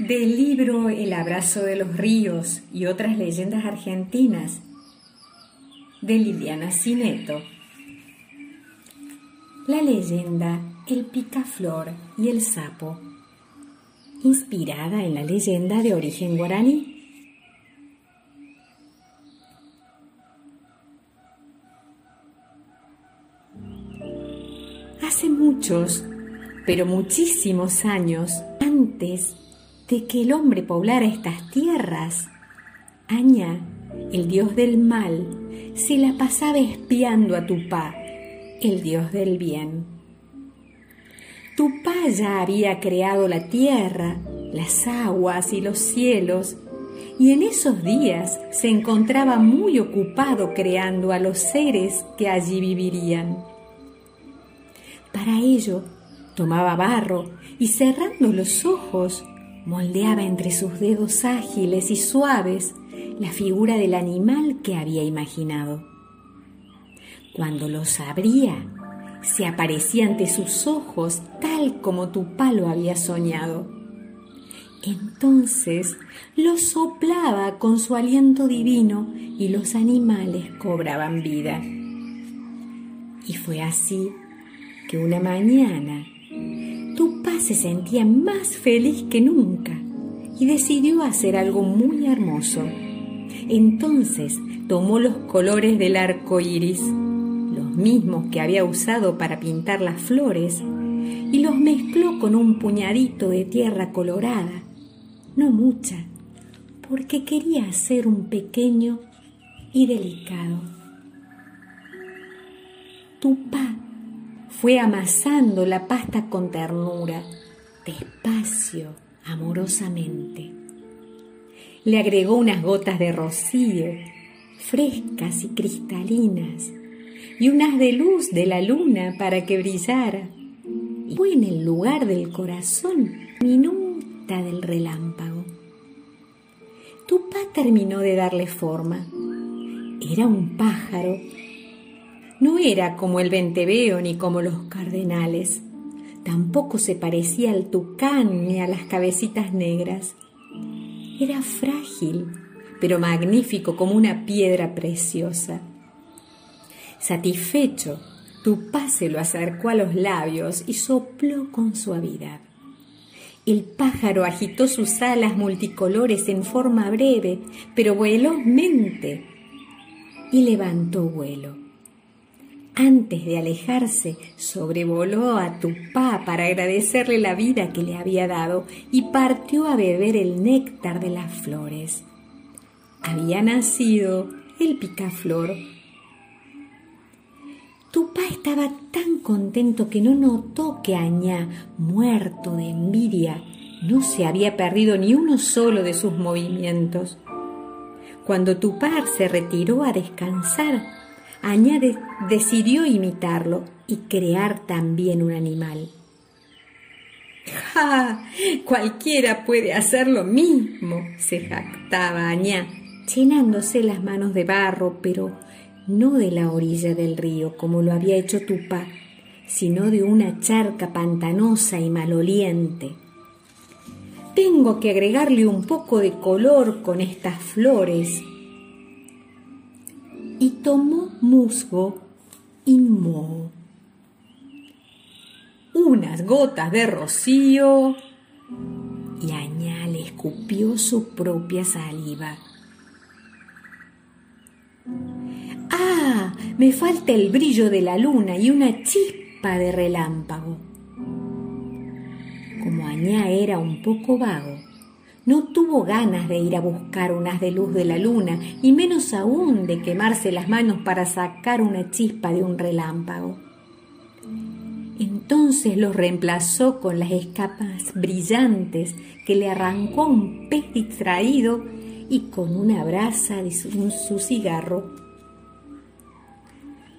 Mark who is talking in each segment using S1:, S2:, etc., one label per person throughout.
S1: Del libro El abrazo de los ríos y otras leyendas argentinas de Liliana Cineto. La leyenda El picaflor y el sapo, inspirada en la leyenda de origen guaraní. Hace muchos, pero muchísimos años antes de que el hombre poblara estas tierras, Aña, el dios del mal, se la pasaba espiando a Tupá, el dios del bien. Tupá ya había creado la tierra, las aguas y los cielos, y en esos días se encontraba muy ocupado creando a los seres que allí vivirían. Para ello, tomaba barro y cerrando los ojos, moldeaba entre sus dedos ágiles y suaves la figura del animal que había imaginado. Cuando los abría, se aparecía ante sus ojos tal como tu palo había soñado. Entonces lo soplaba con su aliento divino y los animales cobraban vida. Y fue así que una mañana Se sentía más feliz que nunca y decidió hacer algo muy hermoso. Entonces tomó los colores del arco iris, los mismos que había usado para pintar las flores, y los mezcló con un puñadito de tierra colorada, no mucha, porque quería hacer un pequeño y delicado. Tupá fue amasando la pasta con ternura, despacio, amorosamente. Le agregó unas gotas de rocío, frescas y cristalinas, y unas de luz de la luna para que brillara. Y fue en el lugar del corazón minuta del relámpago. Tupá terminó de darle forma. Era un pájaro no era como el venteveo ni como los cardenales. Tampoco se parecía al tucán ni a las cabecitas negras. Era frágil, pero magnífico como una piedra preciosa. Satisfecho, Tupá se lo acercó a los labios y sopló con suavidad. El pájaro agitó sus alas multicolores en forma breve, pero velozmente, y levantó vuelo. Antes de alejarse, sobrevoló a Tupá para agradecerle la vida que le había dado y partió a beber el néctar de las flores. Había nacido el picaflor. Tupá estaba tan contento que no notó que Añá, muerto de envidia, no se había perdido ni uno solo de sus movimientos. Cuando Tupá se retiró a descansar, Añade decidió imitarlo y crear también un animal. ¡Ja! Cualquiera puede hacer lo mismo, se jactaba Añá, llenándose las manos de barro, pero no de la orilla del río como lo había hecho Tupá, sino de una charca pantanosa y maloliente. Tengo que agregarle un poco de color con estas flores, y tomó musgo y moho. Unas gotas de rocío y Añá le escupió su propia saliva. ¡Ah! Me falta el brillo de la luna y una chispa de relámpago. Como Añá era un poco vago, no tuvo ganas de ir a buscar un haz de luz de la luna, y menos aún de quemarse las manos para sacar una chispa de un relámpago. Entonces los reemplazó con las escapas brillantes que le arrancó un pez distraído y con una brasa de su, su cigarro.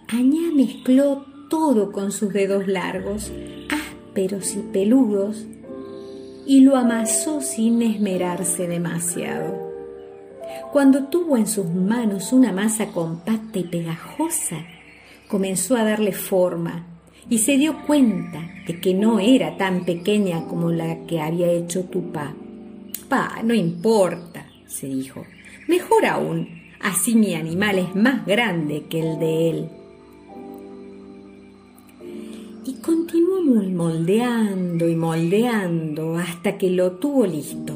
S1: Añá mezcló todo con sus dedos largos, ásperos y peludos, y lo amasó sin esmerarse demasiado. Cuando tuvo en sus manos una masa compacta y pegajosa, comenzó a darle forma y se dio cuenta de que no era tan pequeña como la que había hecho Tupá. Pa, no importa, se dijo. Mejor aún, así mi animal es más grande que el de él. Y continuó moldeando y moldeando hasta que lo tuvo listo.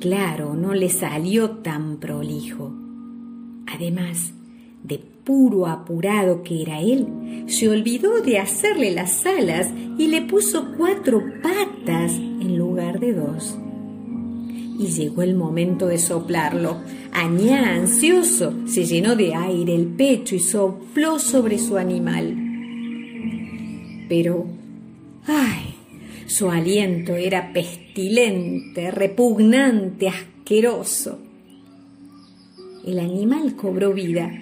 S1: Claro, no le salió tan prolijo. Además, de puro apurado que era él, se olvidó de hacerle las alas y le puso cuatro patas en lugar de dos. Y llegó el momento de soplarlo. Añá, ansioso, se llenó de aire el pecho y sopló sobre su animal. Pero, ay, su aliento era pestilente, repugnante, asqueroso. El animal cobró vida,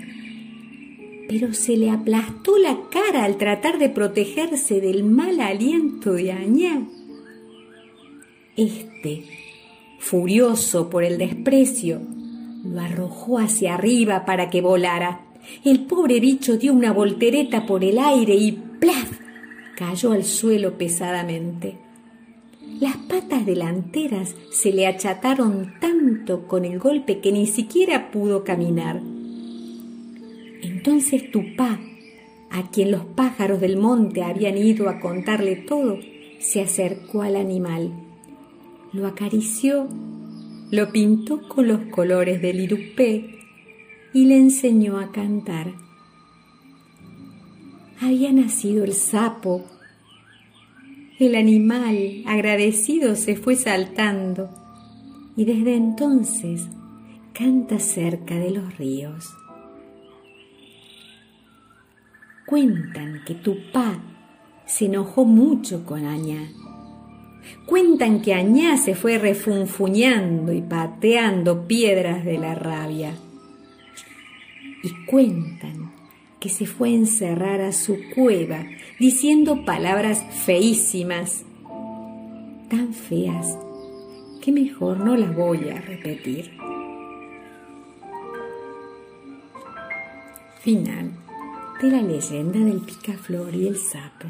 S1: pero se le aplastó la cara al tratar de protegerse del mal aliento de Añá. Este, furioso por el desprecio, lo arrojó hacia arriba para que volara. El pobre bicho dio una voltereta por el aire y ¡plaf! Cayó al suelo pesadamente. Las patas delanteras se le achataron tanto con el golpe que ni siquiera pudo caminar. Entonces Tupá, a quien los pájaros del monte habían ido a contarle todo, se acercó al animal, lo acarició, lo pintó con los colores del irupé y le enseñó a cantar había nacido el sapo. El animal, agradecido, se fue saltando y desde entonces canta cerca de los ríos. Cuentan que Tupá se enojó mucho con Añá. Cuentan que Añá se fue refunfuñando y pateando piedras de la rabia. Y cuentan que se fue a encerrar a su cueva diciendo palabras feísimas, tan feas que mejor no las voy a repetir. Final de la leyenda del picaflor y el sapo.